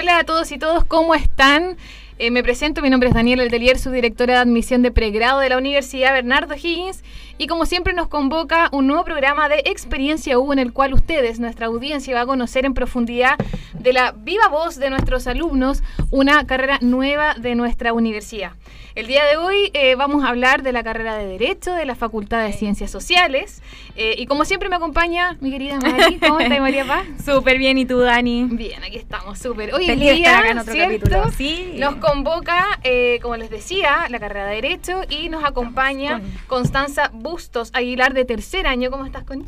Hola a todos y todos, ¿cómo están? Eh, me presento, mi nombre es Daniela Letelier, subdirectora de admisión de pregrado de la Universidad Bernardo Higgins y como siempre nos convoca un nuevo programa de Experiencia U en el cual ustedes, nuestra audiencia, va a conocer en profundidad de la viva voz de nuestros alumnos una carrera nueva de nuestra universidad. El día de hoy eh, vamos a hablar de la carrera de Derecho de la Facultad de Ciencias Sociales eh, y como siempre me acompaña mi querida Mari. ¿Cómo estás María Paz? Súper bien, ¿y tú Dani? Bien, aquí estamos, súper. Hoy en de día, estar acá en otro ¿cierto? capítulo. Sí. Nos convoca, eh, como les decía, la carrera de Derecho y nos acompaña con- Constanza Bustos Aguilar de tercer año. ¿Cómo estás, Connie?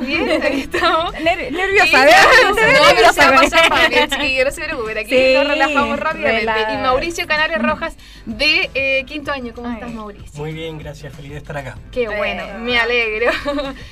Bien, Bien, aquí estamos. Ner- Sí, nerviosa, no, ¿verdad? pero se va a pasar rápido, chiquillos, no se preocupen. Aquí Sí, nos relajamos rápidamente. Y Mauricio Canales Rojas de eh, quinto año. ¿Cómo Ay. estás, Mauricio? Muy bien, gracias, feliz de estar acá. Qué bueno, Eh. me alegro.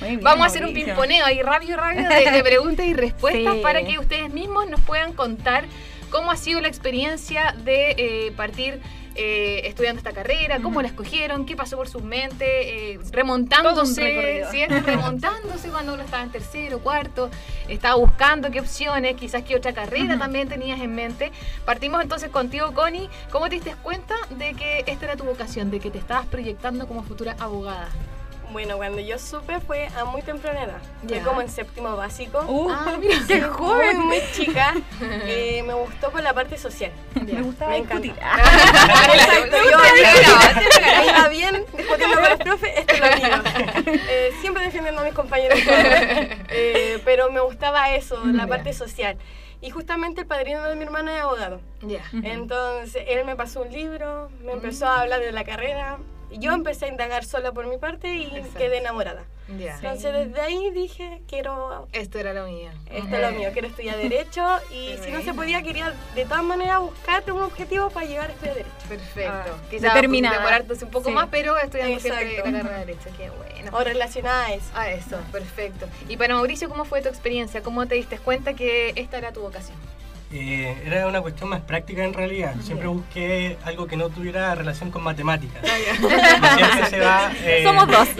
Bien, Vamos a hacer un pimponeo ahí rápido, rápido de, de preguntas y respuestas Sí. para que ustedes mismos nos puedan contar cómo ha sido la experiencia de eh, partir eh, estudiando esta carrera, cómo la escogieron, qué pasó por sus mentes, eh, remontándose. ¿cierto? remontándose cuando uno estaba en tercero, cuarto, estaba buscando qué opciones, quizás qué otra carrera también tenías en mente. Partimos entonces contigo, Connie. ¿Cómo te diste cuenta de que esta era tu vocación, de que te estabas proyectando como futura abogada? Bueno, cuando yo supe fue a muy temprana edad. Fue como en séptimo básico. Uh, Ah, mira. qué joven. muy chica. Eh, me gustó por la parte social. Me gustaba Me encanta. Exacto, yo me iba bien discutiendo con los profes, esto es lo mío. Eh, siempre defendiendo a mis compañeros. Eh, pero me gustaba eso, la parte social. Y justamente el padrino de mi hermana es abogado. Ya. Entonces él me pasó un libro, me empezó a hablar de la carrera. Yo empecé a indagar sola por mi parte y Exacto. quedé enamorada. Entonces desde ahí dije, quiero, Esto era lo mío. esto es lo mío, quiero estudiar Derecho y si no se podía, quería de todas maneras buscarte un objetivo para llegar a estudiar Derecho. Perfecto. Ah, Quizás demorarte un poco Sí. más, pero estudiando siempre la carrera de Derecho. Qué bueno. O relacionada a eso. Ah, eso, perfecto. Y para Mauricio, ¿cómo fue tu experiencia? ¿Cómo te diste cuenta que esta era tu vocación? Eh, era una cuestión más práctica en realidad. Siempre busqué algo que no tuviera relación con matemáticas. Siempre se va, eh, Somos dos.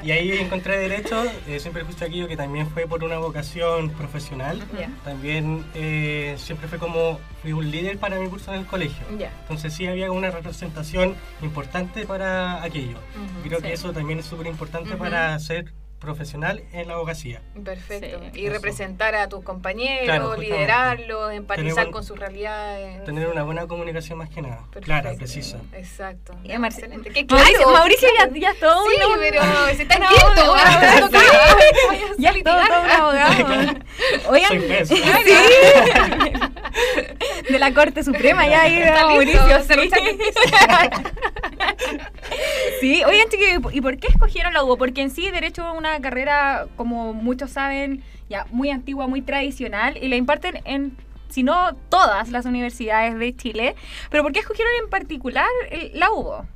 Y ahí encontré derecho, eh, siempre justo aquello que también fue por una vocación profesional. Ya. También eh, siempre fue como, fui un líder para mi curso en el colegio. Ya. Entonces sí había una representación importante para aquello. Ujú, Creo sí. que eso también es súper importante Ujú. para ser profesional en la abogacía. Perfecto. Sí. y Eso. representar a tus compañeros, Claro, liderarlos, empatizar Tener con sus realidades. Tener una buena comunicación más que nada. Perfecto. Clara, precisa. Exacto. Y a Excelente. Qué Mauricio, claro. Mauricio ya, ya es todo Sí, un- pero se está quieto. Ya es todo, todo un abogado. Oigan, Soy sí. De la Corte Suprema ya ahí Mauricio. sí. Sí, oigan chiquillos, ¿y por qué escogieron la UBO? Porque en sí Derecho es una carrera, como muchos saben, ya muy antigua, muy tradicional, y la imparten en, si no todas las universidades de Chile. Pero ¿por qué escogieron en particular el- la UBO?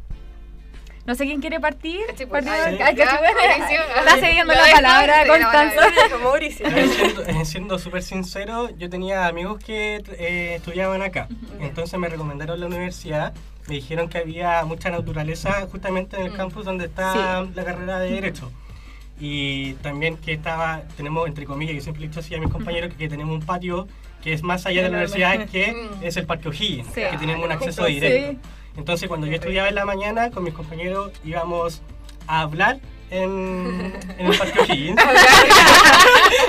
No sé quién quiere partir. Cachipún. Mauricio. Está cediendo la palabra, sí, la Constanza. siendo siendo súper sincero, yo tenía amigos que eh, estudiaban acá. Entonces me recomendaron la universidad. Me dijeron que había mucha naturaleza justamente en el Mm. campus donde está la carrera de Derecho. Y también que estaba, tenemos entre comillas, yo siempre le he dicho así a mis compañeros, que tenemos un patio que es más allá de la universidad, que Mm. es el Parque O'Higgins, Sí. que tenemos un acceso Sí. Entonces cuando yo estudiaba en la mañana, con mis compañeros íbamos a hablar en, en el Parque O'Higgins.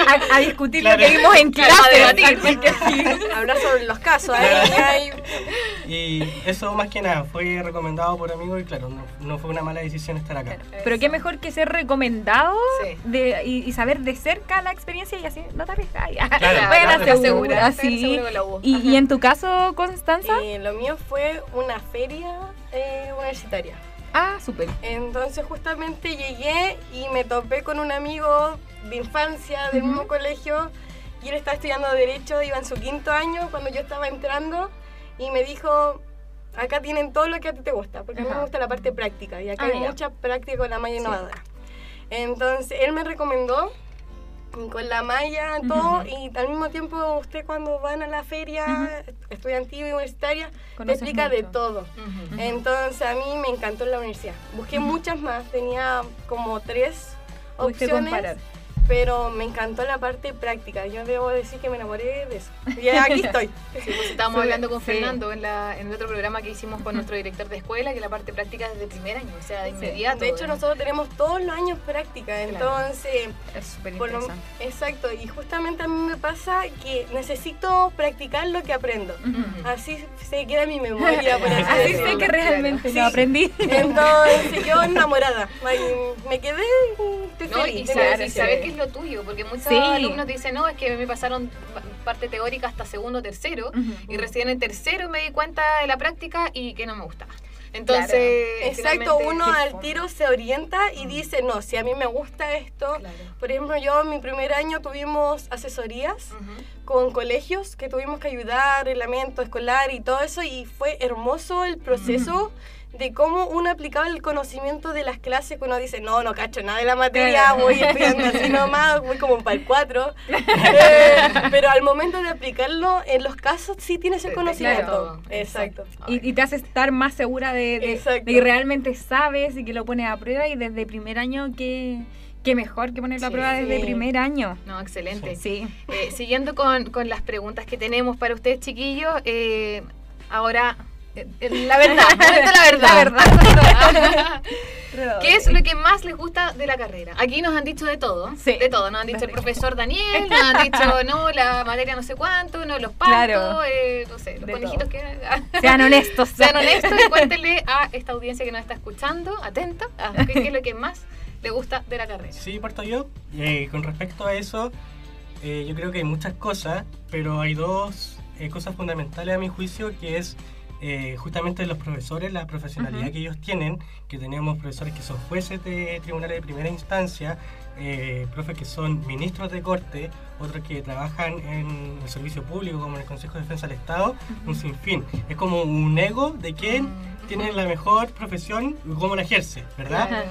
A, a discutir Claro. lo que vimos en Claro, clase. a debatir. Porque sí. Hablar sobre los casos. Ahí- Y eso más que nada fue recomendado por amigos y claro, no, no fue una mala decisión estar acá. Pero qué mejor que ser recomendado Sí. de, y, y saber de cerca la experiencia y así no te arriesgas. Claro, Bueno, claro. segura, sí. Y, y en tu caso, Constanza, Eh, lo mío fue una feria eh, universitaria. Ah, súper. Entonces justamente llegué y me topé con un amigo de infancia del Ujú. mismo colegio y él estaba estudiando Derecho, iba en su quinto año cuando yo estaba entrando y me dijo, acá tienen todo lo que a ti te gusta, porque a mí me gusta la parte práctica y acá Ah, hay ya. mucha práctica con la malla innovadora. Entonces, él me recomendó con la malla, todo, y al mismo tiempo usted cuando van a la feria estudiantil y universitaria, te explica de todo. Entonces a mí me encantó la universidad. Busqué muchas más, tenía como tres opciones, comparar. Pero me encantó la parte práctica. Yo debo decir que me enamoré de eso. Y aquí estoy. Sí, pues estábamos Sí, hablando con sí. Fernando en, la, en el otro programa que hicimos con nuestro director de escuela, que la parte práctica es de primer año, o sea, de Sí. inmediato. De hecho, nosotros tenemos todos los años práctica, entonces, Es súper lo- interesante. exacto, y justamente a mí me pasa que necesito practicar lo que aprendo. Así se queda en mi memoria, por así Así sé que realmente lo aprendí. Entonces yo enamorada, me quedé estoy No, feliz. y verdad, y es lo tuyo, porque muchos Sí. alumnos dicen, no, es que me pasaron pa- parte teórica hasta segundo o tercero, Ujú. y recién en tercero me di cuenta de la práctica y que no me gustaba. Entonces, Exacto, finalmente- uno al tiro se orienta y dice, no, si a mí me gusta esto, Claro. por ejemplo, yo en mi primer año tuvimos asesorías Ujú. con colegios que tuvimos que ayudar, reglamento escolar y todo eso, y fue hermoso el proceso de cómo uno aplicaba el conocimiento de las clases, que uno dice, no, no cacho nada de la materia, voy estudiando así nomás, voy como para el 4, pero al momento de aplicarlo, en los casos sí tienes el conocimiento. Exacto. Y, y te hace estar más segura de, de- que realmente sabes y que lo pones a prueba y desde primer año que, que mejor que ponerlo a Sí. prueba desde primer año. No, excelente. Sí. Eh, siguiendo con, con las preguntas que tenemos para ustedes, chiquillos, eh, ahora, eh, eh, la verdad, momento la verdad. ¿Qué es lo que más les gusta de la carrera? Aquí nos han dicho de todo, Sí. de todo. Nos han dicho el profesor Daniel, nos han dicho, no, la materia no sé cuánto, no, los partos, Claro. eh, no sé, los De conejitos todo. que... Sean honestos. Sean honestos y cuéntenle a esta audiencia que nos está escuchando, atenta, a qué, qué es lo que más le gusta de la carrera. Sí, parto yo. Eh, con respecto a eso, eh, yo creo que hay muchas cosas, pero hay dos eh, cosas fundamentales a mi juicio, que es eh, justamente los profesores, la profesionalidad que ellos tienen, que tenemos profesores que son jueces de tribunales de primera instancia, eh, profes que son ministros de corte, otros que trabajan en el servicio público, como en el Consejo de Defensa del Estado, un sinfín. Es como un ego de quién Mm. tiene la mejor profesión y cómo la ejerce, ¿verdad?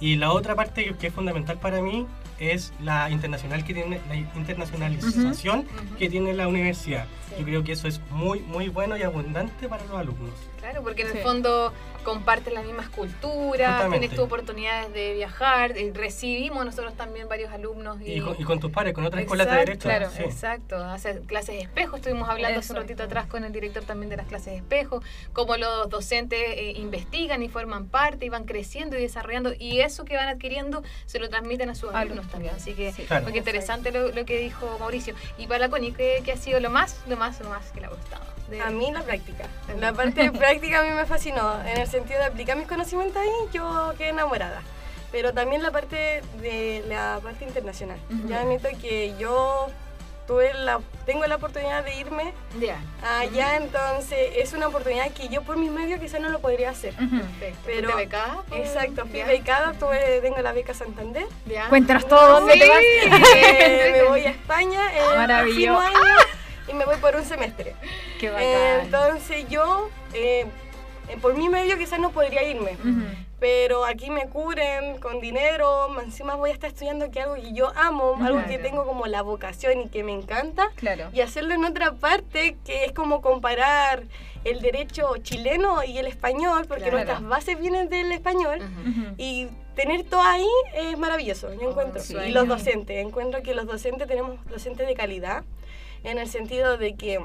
Y la otra parte que es fundamental para mí es la internacional que tiene la internacionalización que tiene la universidad. Sí. Yo creo que eso es muy muy bueno y abundante para los alumnos. Claro, porque en el fondo comparten las mismas culturas, Justamente. tienes tu oportunidades de viajar, eh, recibimos nosotros también varios alumnos y, Y, con, y con tus pares, con otras escuelas de Exacto, derecho. Claro, sí. exacto. Hacer clases de espejo, estuvimos hablando hace un ratito atrás con el director también de las clases de espejo, cómo los docentes eh, investigan y forman parte y van creciendo y desarrollando y eso que van adquiriendo se lo transmiten a sus Alumnos alumnos también. Así que Sí. Claro. porque interesante lo, lo que dijo Mauricio. Y para la Connie, ¿qué, qué ha sido lo más, lo más, lo más que le ha gustado? De- A mí la práctica. La parte de práctica a mí me fascinó. En el sentido de aplicar mis conocimientos ahí, yo quedé enamorada. Pero también la parte de la parte internacional. Ujú. Ya admito que yo tuve la, tengo la oportunidad de irme Ya. allá, entonces es una oportunidad que yo por mis medios quizás no lo podría hacer. Perfecto. Pero- ¿Fuiste becada? Exacto, fui ya? becada, tuve, tengo la beca Santander. Ya. Cuéntanos todo. ¿Dónde Sí. te vas? Eh, me voy a España el próximo Maravilloso. año y me voy por un semestre. Qué Eh, bacán. entonces yo, eh, eh, por mi medio quizás no podría irme, Ujú. pero aquí me cubren con dinero, más encima voy a estar estudiando que algo que yo amo, algo que Claro. tengo como la vocación y que me encanta, Claro. y hacerlo en otra parte que es como comparar el derecho chileno y el español, porque Claro. nuestras bases vienen del español. Ujú. Ujú. Y tener todo ahí es maravilloso, yo Oh, encuentro. un y los docentes, encuentro que los docentes tenemos docentes de calidad, en el sentido de que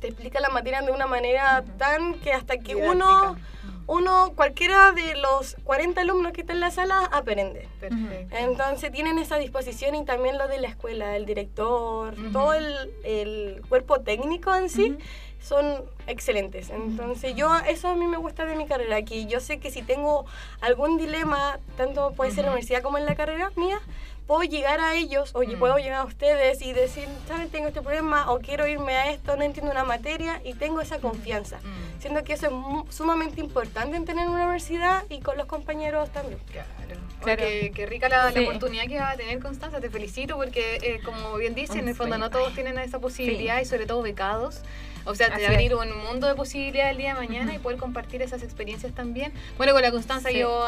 te explica la materia de una manera tan que hasta que uno, Didáctica. uno, cualquiera de los 40 alumnos que están en la sala, aprende. Perfecto. Entonces tienen esa disposición y también lo de la escuela, el director, todo el, el cuerpo técnico en sí, son excelentes. Entonces yo, eso a mí me gusta de mi carrera, que yo sé que si tengo algún dilema, tanto puede ser en la universidad como en la carrera mía, puedo llegar a ellos o Mm. puedo llegar a ustedes y decir, ¿saben? Tengo este problema o quiero irme a esto, no entiendo una materia y tengo esa confianza. Mm. Siento que eso es sumamente importante en tener una universidad y con los compañeros también. Claro. Claro. Qué, qué rica la, oportunidad que va a tener Constanza. Te felicito porque, eh, como bien dice, en el fondo no todos tienen esa posibilidad y sobre todo becados. O sea, te Así va a abrir un mundo de posibilidades el día de mañana y poder compartir esas experiencias también. Bueno, con la Constanza Sí. yo,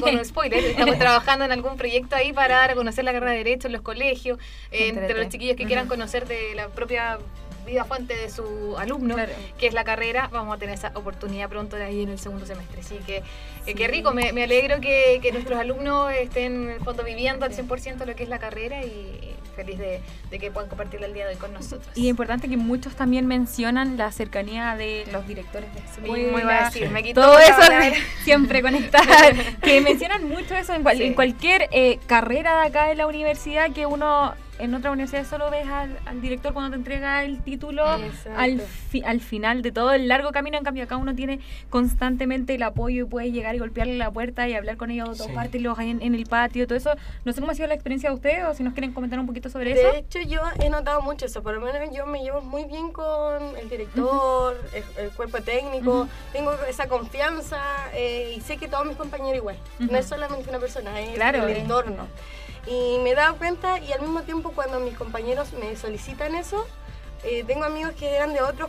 con un spoiler, estamos trabajando en algún proyecto ahí para dar a conocer la carrera de Derecho en los colegios, eh, entre los chiquillos que quieran conocer de la propia vida fuente de su alumno Claro. que es la carrera, vamos a tener esa oportunidad pronto de ahí en el segundo semestre. Así que eh, qué rico, me, me alegro que, que nuestros alumnos estén en el fondo viviendo al 100% lo que es la carrera y feliz de, de que puedan compartirla el día de hoy con nosotros. Y es importante que muchos también mencionan la cercanía de los directores de a escuela, decir, me quitó todo eso siempre conectar que mencionan mucho eso en, cual- Sí. en cualquier eh, carrera de acá de la universidad que uno en otra universidad solo ves al, al director cuando te entrega el título al, fi- al final de todo el largo camino en cambio acá uno tiene constantemente el apoyo y puede llegar y golpearle la puerta y hablar con ellos Sí. topártelos ahí en, en el patio todo eso no sé cómo ha sido la experiencia de ustedes o si nos quieren comentar un poquito sobre eso De hecho, yo he notado mucho eso. Por lo menos yo me llevo muy bien con el director, el, el cuerpo técnico. Tengo esa confianza eh, y sé que todos mis compañeros igual. No es solamente una persona, es Claro, el eh. Y me he dado cuenta y al mismo tiempo cuando mis compañeros me solicitan eso, eh, tengo amigos que eran de otras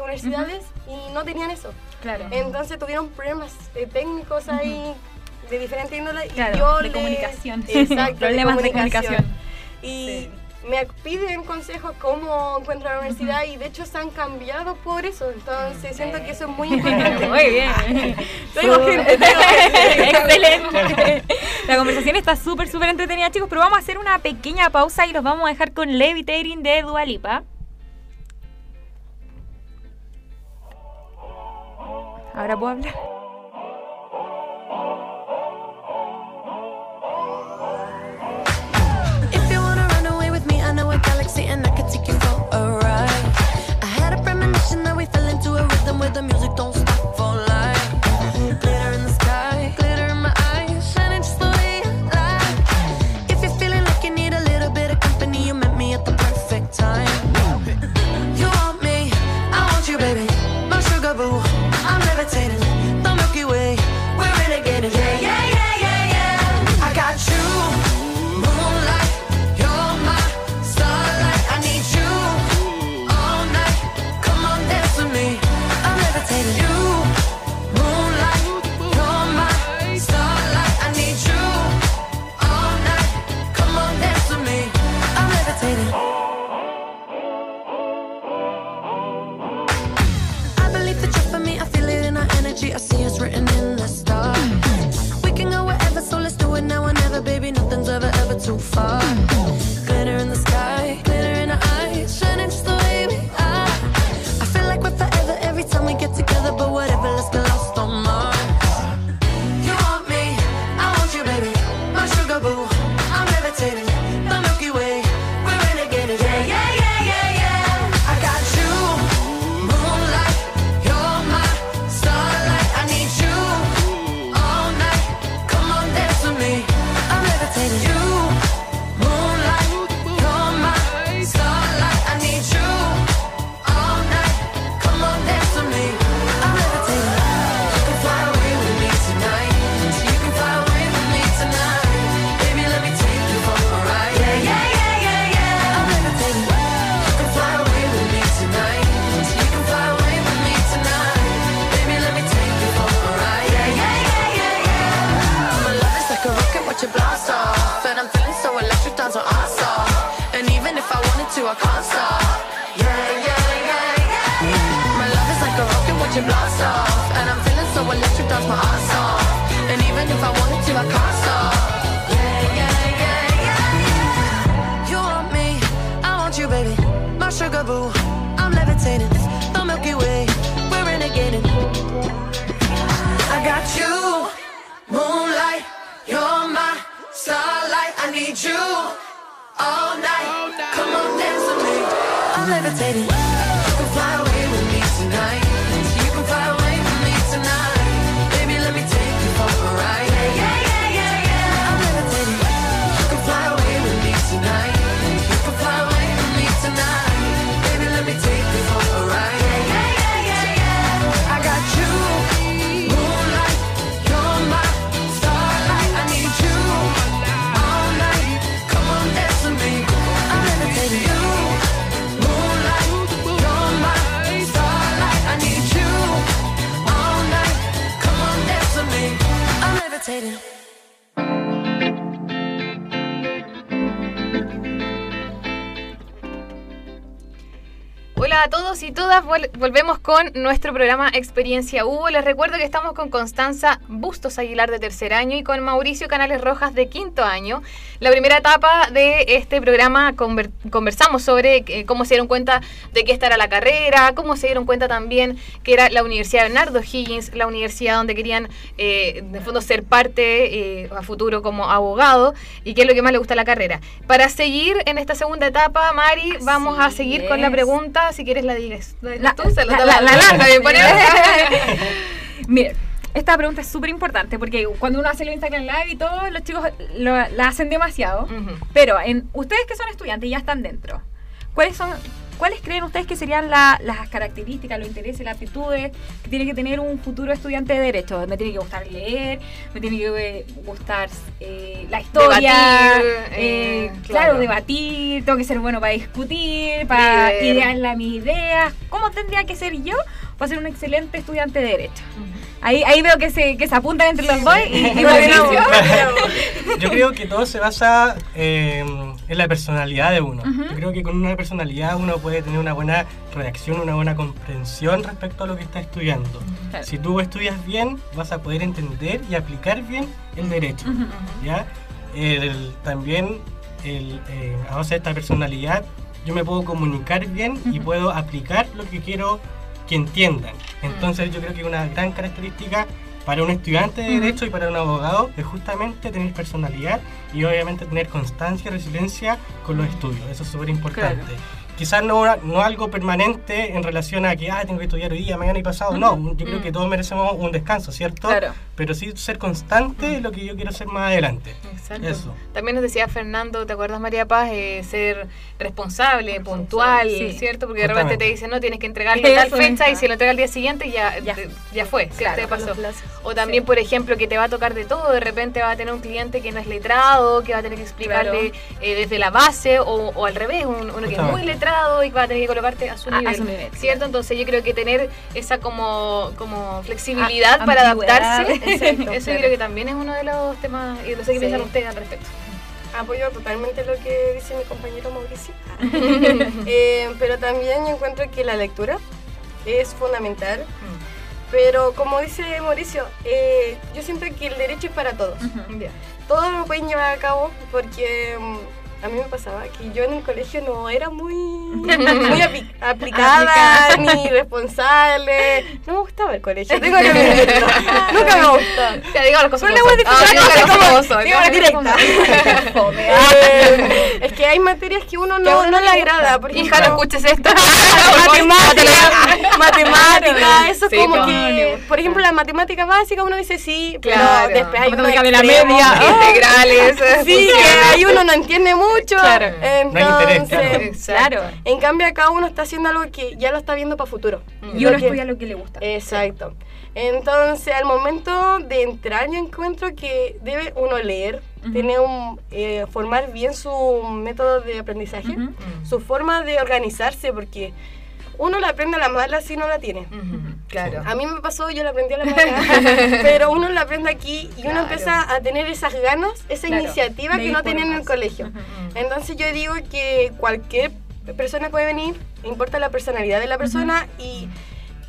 universidades y no tenían eso. claro Entonces tuvieron problemas eh, técnicos ahí de diferente índole. Claro, y yo de les- comunicación. Exacto, Problemas de comunicación. Y me piden consejos cómo encuentro la universidad y de hecho se han cambiado por eso. Entonces siento que eso es muy importante. Muy bien. Tengo Su- gente, tengo gente. Excelente. La conversación está súper, súper entretenida, chicos, pero vamos a hacer una pequeña pausa y los vamos a dejar con Levitating de Dualipa. Ahora puedo hablar. And I can take you for a ride. I had a premonition that we fell into a rhythm where the music don't stop baby. My sugar boo, I'm levitating. The Milky Way, we're renegading. I got you, moonlight, you're my starlight. I need you all night. Come on, dance with me. I'm levitating. meditating. A todos y todas, Vol- volvemos con nuestro programa Experiencia Hugo. Les recuerdo que estamos con Constanza Bustos Aguilar de tercer año y con Mauricio Canales Rojas de quinto año. La primera etapa de este programa conver- conversamos sobre eh, cómo se dieron cuenta de que esta era la carrera, cómo se dieron cuenta también que era la Universidad Bernardo Higgins, la universidad donde querían eh, de fondo ser parte eh, a futuro como abogado y qué es lo que más le gusta la carrera. Para seguir en esta segunda etapa, Mari, vamos a Así seguir con la es. pregunta. Si quieres la digas. ¿La, tú? Se la- la, esta pregunta es súper importante porque cuando uno hace el Instagram Live y todo, los chicos lo- la hacen demasiado. Pero en ustedes que son estudiantes y ya están dentro, ¿cuáles son cuáles creen ustedes que serían la- las características, los intereses, las aptitudes que tiene que tener un futuro estudiante de derecho? Me tiene que gustar leer, me tiene que eh, gustar eh, la historia, Debatir, eh, claro, claro. debatir, tengo que ser bueno para discutir, para idear mis ideas. ¿Cómo tendría que ser yo para ser un excelente estudiante de derecho? Ahí, ahí veo que se, que se apuntan entre los dos y, y. Yo creo que todo se basa eh, en la personalidad de uno. Ujú. Yo creo que con una personalidad uno puede tener una buena reacción, una buena comprensión respecto a lo que está estudiando. Si tú estudias bien, vas a poder entender y aplicar bien el derecho. Ujú. ¿ya? El- también el, eh, a base de esta personalidad yo me puedo comunicar bien y puedo aplicar lo que quiero que entiendan. Entonces yo creo que una gran característica para un estudiante de derecho y para un abogado es justamente tener personalidad y obviamente tener constancia y resiliencia con los estudios. Eso es súper importante. Quizás no, no algo permanente en relación a que ah, tengo que estudiar hoy día, mañana y pasado. No, yo creo que todos merecemos un descanso, ¿cierto? Claro. Pero sí ser constante es lo que yo quiero hacer más adelante. Exacto. Eso. También nos decía Fernando, ¿te acuerdas María Paz? Eh, ser responsable, puntual, sí. ¿cierto? Porque de repente te dicen, no, tienes que entregarle tal Eso, fecha y si lo entrega al día siguiente ya, Ya. te- ya fue, Claro, ¿cierto? con pasó. O también, por ejemplo, que te va a tocar de todo, de repente va a tener un cliente que no es letrado, que va a tener que explicarle eh, desde la base o, o al revés, un- uno que es muy letrado y va a tener que colocarte a su A- a nivel, su nivel, ¿cierto? Entonces yo creo que tener esa como, como flexibilidad A- para ambigüedad. adaptarse, Exacto, eso claro. yo creo que también es uno de los temas, y no sé qué Sí. piensan ustedes al respecto. Apoyo totalmente lo que dice mi compañero Mauricio. Eh, pero también yo encuentro que la lectura es fundamental. Pero como dice Mauricio, eh, yo siento que el derecho es para todos. Todos lo pueden llevar a cabo porque mm, a mí me pasaba que yo en el colegio no era muy, muy apli- aplicada ni responsable. No me gustaba el colegio, tengo que admitirlo. Nunca me gustó. Ya digo las cosas Pero le Ah, una digo las. Eh, es que hay materias que uno no, no le agrada. Por Hija, no escuches esto. matemática, matemática, eso Sí, como que, por ejemplo, la matemática básica uno dice sí, pero después hay Matemática de la media. Ah, Integrales. Sí, que ahí uno no entiende mucho. Claro. Entonces, No hay interés, claro. En cambio acá uno está haciendo algo que ya lo está viendo para futuro. Mm. Y uno que- estudia lo que le gusta. Exacto. Entonces, al momento de entrar, yo encuentro que debe uno leer, tiene un, eh, formar bien su método de aprendizaje, su forma de organizarse, porque uno la aprende a la mala si no la tiene. Claro. A mí me pasó, yo la aprendí a la mala, pero uno la aprende aquí y uno empieza a tener esas ganas, esa Claro, iniciativa que no tenía en el colegio. Entonces yo digo que cualquier persona puede venir, importa la personalidad de la persona y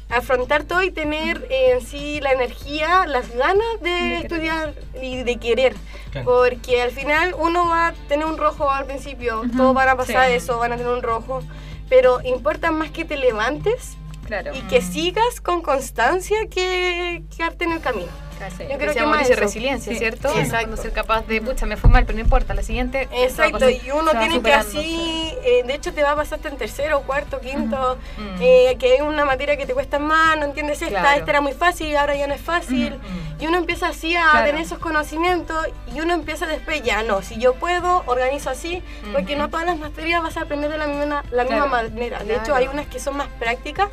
afrontar todo y tener eh, en sí la energía, las ganas de, estudiar y de querer. Claro. Porque al final uno va a tener un rojo al principio, todos van a pasar sí. eso, van a tener un rojo, pero importa más que te levantes Claro. y que sigas con constancia que quedarte en el camino. Sí. Yo creo que Decíamos más dice eso. resiliencia, Sí, ¿cierto? sí. Exacto. Ser capaz de, pucha, me fue mal, pero no importa, la siguiente. Exacto, y uno tiene que así, eh, de hecho te va a pasar hasta en tercero, cuarto, quinto, Mm. eh, que hay una materia que te cuesta más, no entiendes esta, Claro. esta era muy fácil, ahora ya no es fácil. Mm. Y uno empieza así a Claro. tener esos conocimientos y uno empieza después, ya no, si yo puedo, organizo así, porque Ujú. no todas las materias vas a aprender de la misma, la misma manera. De hecho, hay unas que son más prácticas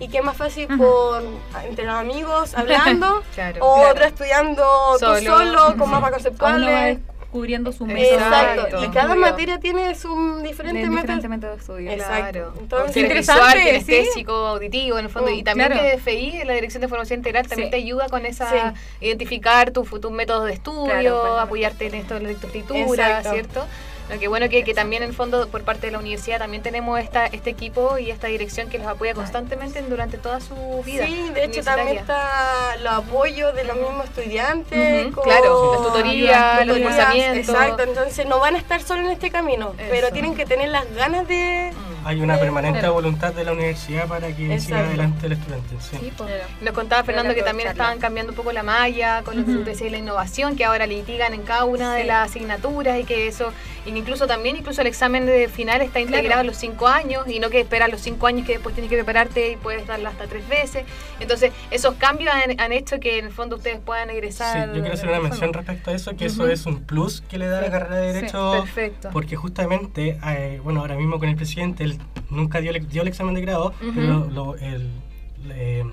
y que es más fácil por entre los amigos hablando, Claro. o Claro. otras estudiando Solo. tú solo, con mapas conceptuales. descubriendo su método. Exacto. Y cada materia tiene su de diferente diferente método. de estudio. Exacto. Claro. Entonces- Ser Interesante, visual, sí. kinestésico, auditivo, en el fondo. Mm, y también claro. que DFI, la Dirección de Formación Integral, también Sí. te ayuda con esa, Sí. identificar tus tus métodos de estudio, Claro, pues, apoyarte en esto de la lectoescritura, Exacto. ¿cierto? Lo que bueno que, que también en el fondo por parte de la universidad también tenemos esta, este equipo y esta dirección que los apoya constantemente durante toda su vida. Sí, de hecho también está los apoyos de los mismos estudiantes. Ujú, con- claro, las tutorías, los tutorías. Exacto, entonces no van a estar solo en este camino, pero tienen que tener las ganas de... Hay una permanente claro. voluntad de la universidad para que siga adelante el estudiante. Sí. Sí. Nos contaba Fernando que también estaban cambiando un poco la malla con lo que Ujú. usted decía de la innovación, que ahora litigan en cada una de Sí. las asignaturas y que eso, incluso también, incluso el examen de final está integrado Claro. a los cinco años y no que esperar los cinco años que después tienes que prepararte y puedes darla hasta tres veces. Entonces, esos cambios han, han hecho que en el fondo ustedes puedan Sí, egresar. yo quiero hacer una mención respecto a eso, que eso es un plus que le da la carrera de Sí, Derecho, Perfecto. porque justamente, eh, bueno, ahora mismo con el presidente, él nunca dio, dio el examen de grado, pero lo, el- eh,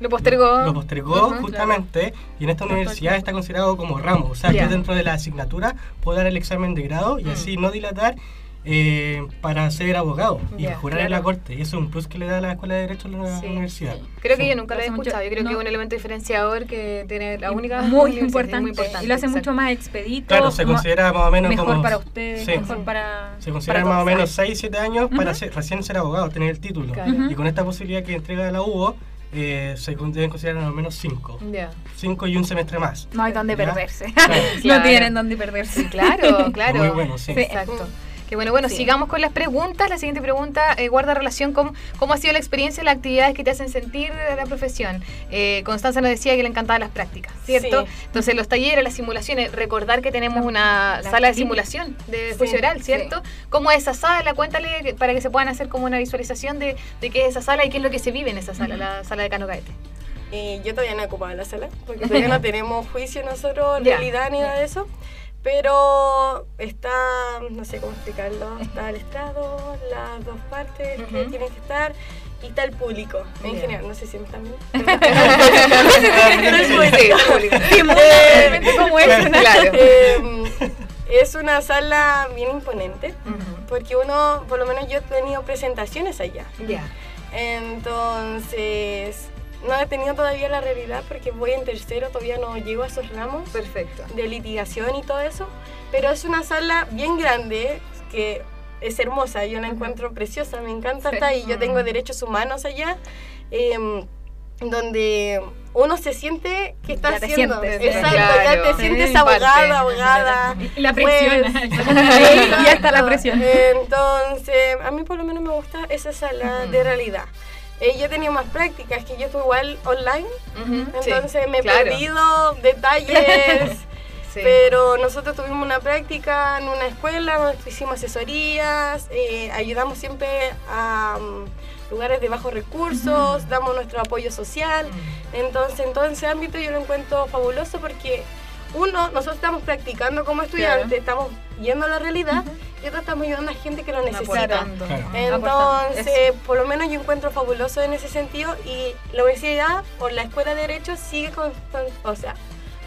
Lo postergó. Lo postergó justamente y en esta universidad está considerado como ramo. O sea, Ya. yo dentro de la asignatura puedo dar el examen de grado y Mm. así no dilatar eh, para ser abogado y jurar en la corte. Y eso es un plus que le da la Escuela de Derecho a la Sí, universidad. Creo que Sí. yo nunca lo Lo he hace mucho- escuchado. Yo creo que es un elemento diferenciador que tiene la Y única. muy importante, muy importante, y lo hace exacto. mucho más expedito. Claro, se considera más o menos mejor como... para ustedes, Sí. mejor para. Se considera para más o menos 6, 7 años para ser- recién ser abogado, tener el título. Claro. Y con esta posibilidad que entrega la UBO, eh, se deben considerar más o menos 5. Ya. 5 y un semestre más. No hay donde ¿Ya? perderse. Claro. Claro. No tienen donde perderse. Claro, claro. Muy bueno, sí. Sí. Exacto. Que bueno, bueno, Sí. sigamos con las preguntas. La siguiente pregunta eh, guarda relación con cómo ha sido la experiencia y las actividades que te hacen sentir de la profesión. Eh, Constanza nos decía que le encantaban las prácticas, ¿cierto? Sí. Entonces, los talleres, las simulaciones, recordar que tenemos una La sala de simulación de Sí, juicio oral, ¿cierto? ¿Cómo es esa sala? Cuéntale para que se puedan hacer como una visualización de, de qué es esa sala y qué es lo que se vive en esa sala, la sala de Cano Caete. Y yo todavía no he ocupado la sala, porque todavía no tenemos juicio nosotros, realidad, ni nada de eso. Pero está, no sé cómo explicarlo, está el estrado, las dos partes que tienen que estar, y está el público en general, no sé si público. Eh, ¿Cómo es? Una sala bien imponente, porque uno, por lo menos yo he tenido presentaciones allá. Ya. Entonces, no he tenido todavía la realidad porque voy en tercero, todavía no llego a esos ramos Perfecto. de litigación y todo eso. Pero es una sala bien grande que es hermosa, yo la encuentro preciosa, me encanta Sí. estar ahí. Yo tengo derechos humanos allá, em, donde uno se siente que está haciendo. sientes, Exacto, claro. ya te sientes abogada, abogada. Y la presión. Pues, ya está la presión. Entonces, a mí por lo menos me gusta esa sala de realidad. Eh, yo he tenido más prácticas, que yo estoy igual online, entonces me he claro. perdido detalles. Sí. Pero nosotros tuvimos una práctica en una escuela, hicimos asesorías, eh, ayudamos siempre a mm, lugares de bajos recursos, damos nuestro apoyo social. Mm. Entonces, en todo ese ámbito yo lo encuentro fabuloso porque uno, nosotros estamos practicando como estudiantes, estamos yendo a la realidad y otros estamos ayudando a gente que lo necesita. Claro. Entonces, por lo menos yo encuentro fabuloso en ese sentido y la universidad o la escuela de Derecho sigue o sea,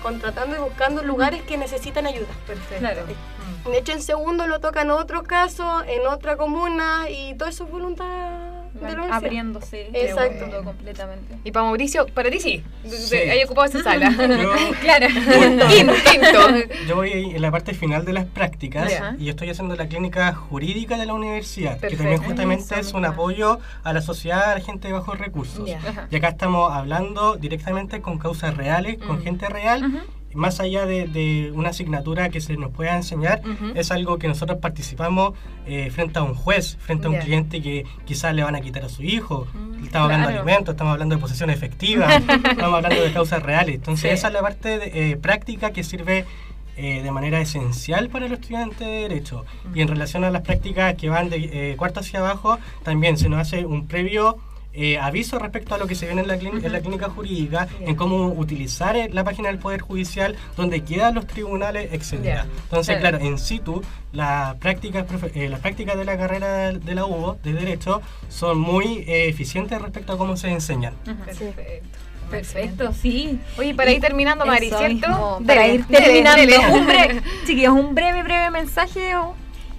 contratando y buscando lugares que necesitan ayuda. Perfecto. Claro. Mm. De hecho, en segundo lo tocan otro caso, en otra comuna y todo eso es voluntad Van abriéndose Exacto. todo completamente. Y para Mauricio, para ti sí, Sí. hay ocupado esa sala. Yo, Claro. Quinto, quinto. yo voy en la parte final de las prácticas y estoy haciendo la clínica jurídica de la universidad, que Perfecto. también justamente es un apoyo a la sociedad, a la gente de bajos recursos. Ya. Ajá. Y acá estamos hablando directamente con causas reales, con Mm. gente real, Ujú. Más allá de, de una asignatura que se nos pueda enseñar, es algo que nosotros participamos eh, frente a un juez, frente a un cliente que quizás le van a quitar a su hijo. Mm, estamos hablando de alimentos, estamos hablando de posesión efectiva, estamos hablando de causas reales. Entonces Sí. esa es la parte de, eh, práctica que sirve eh, de manera esencial para los estudiantes de Derecho. Y en relación a las prácticas que van de eh, cuarto hacia abajo, también se nos hace un previo eh, aviso respecto a lo que se viene en la, clín- en la clínica jurídica, en cómo utilizar eh, la página del Poder Judicial, donde quedan los tribunales, etc. Entonces, Claro. claro, en situ, las prácticas, eh, las prácticas de la carrera de la UBO, de Derecho, son muy eh, eficientes respecto a cómo se enseñan. Perfecto. Perfecto, sí. Oye, para ir terminando, Mari, ¿cierto? mismo, para ir terminando, un breve, chiquillos, un breve, breve mensaje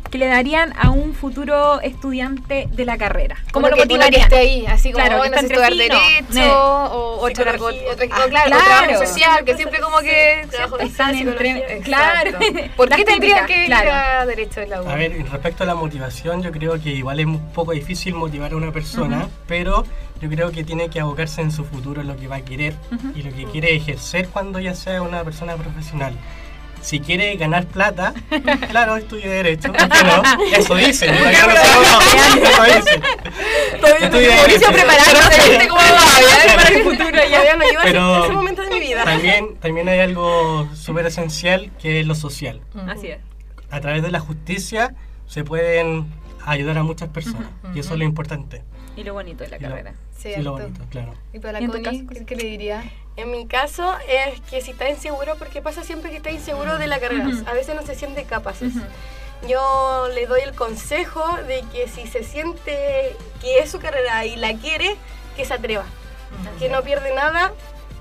que le darían a un futuro estudiante de la carrera? ¿Cómo Uno lo que- uno que motivarían? esté ahí, así como, Claro, oh, necesito entre estudiar derecho, o, o otra- Ah, o claro, claro. trabajo social, que siempre como que... Trabajo Están entre- claro. ¿Por qué tendrían que ir claro. a derecho en la U? A ver, respecto a la motivación, yo creo que igual es un poco difícil motivar a una persona, pero yo creo que tiene que abocarse en su futuro, en lo que va a querer y lo que quiere ejercer cuando ya sea una persona profesional. Si quiere ganar plata, claro, estudie Derecho, ¿por qué no? Eso dicen, todavía no eso dicen. Estudie Mauricio Derecho. preparándose como abogado para el futuro ya. Todavía no ese- Pero- ese momento de mi vida. También, también hay algo súper esencial que es lo social. Así es. A través de la justicia se pueden ayudar a muchas personas y eso es lo importante. Y lo bonito de la Y lo- carrera. Sí, Cierto. lo bonito, claro. ¿Y para ¿Y en la tu Connie, caso? ¿qué, qué le diría? En mi caso es que si está inseguro, porque pasa siempre que está inseguro de la carrera, a veces no se siente capaces. Yo le doy el consejo de que si se siente que es su carrera y la quiere, que se atreva, que no pierde nada,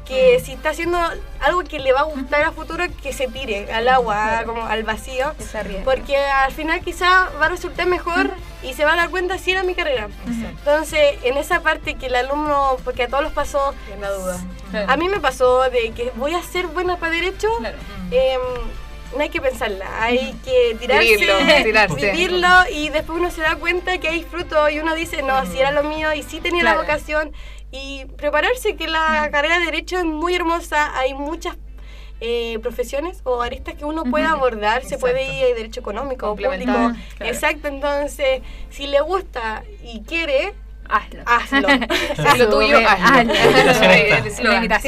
que si está haciendo algo que le va a gustar a futuro, que se tire al agua, como al vacío. Que se arriesgue. Porque al final quizá va a resultar mejor y se va a dar cuenta si era mi carrera. Entonces, en esa parte que el alumno, porque a todos los pasó, En la duda. a mí me pasó de que voy a ser buena para derecho, Claro. em, no hay que pensarla, hay que tirarse, Vivirlo, tirarse. vivirlo y después uno se da cuenta que hay fruto y uno dice, no, si era lo mío y sí tenía Claro. la vocación y prepararse que la carrera de derecho es muy hermosa, hay muchas eh, profesiones o aristas que uno puede abordar, se puede ir a derecho económico, Complementar, público, claro. exacto, entonces si le gusta y quiere, Hazlo. hazlo. Si lo tuyo, hazlo.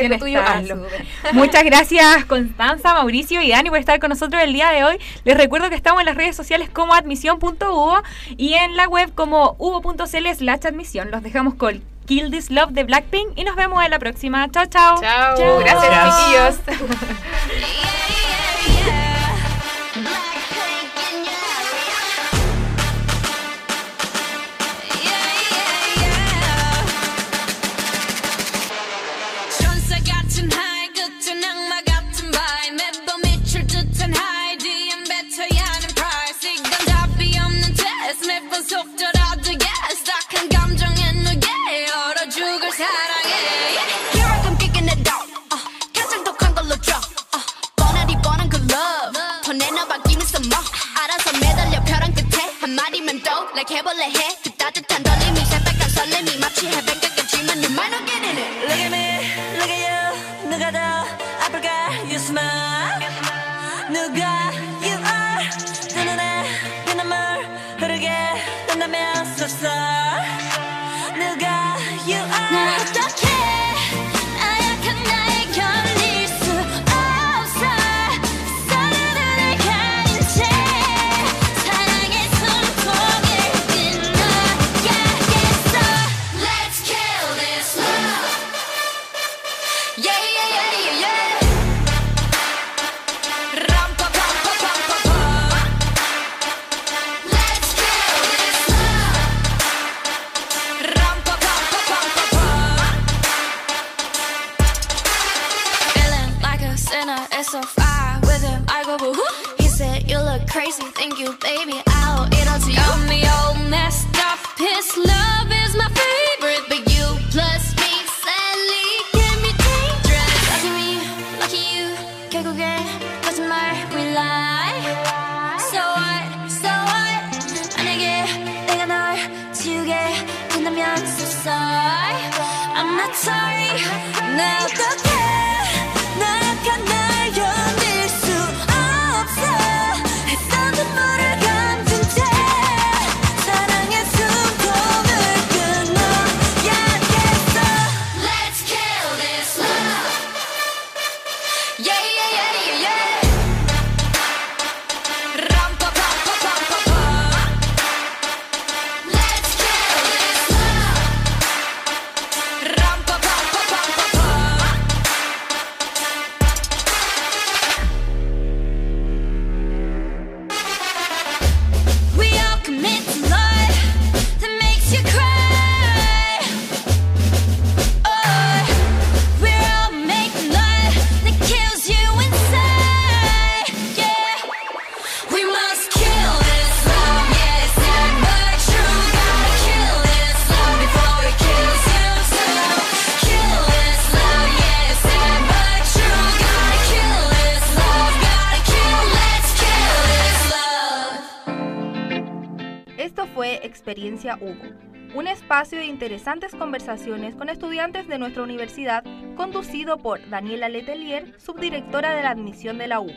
lo tuyo, hazlo. Muchas gracias Constanza, Mauricio y Dani por estar con nosotros el día de hoy. Les recuerdo que estamos en las redes sociales como admisión.uvo y en la web como uvo.cl slash admisión. Los dejamos con Kill This Love de Blackpink y nos vemos en la próxima. Chao, chao. Chao. Gracias. chiquillos. bullet ahead. So far with him. I go, boo He said, You look crazy, thank you, baby. I'll eat all to you. I'm the old messed up. His love is my favorite, Un espacio de interesantes conversaciones con estudiantes de nuestra universidad, conducido por Daniela Letelier, subdirectora de la admisión de la UBO.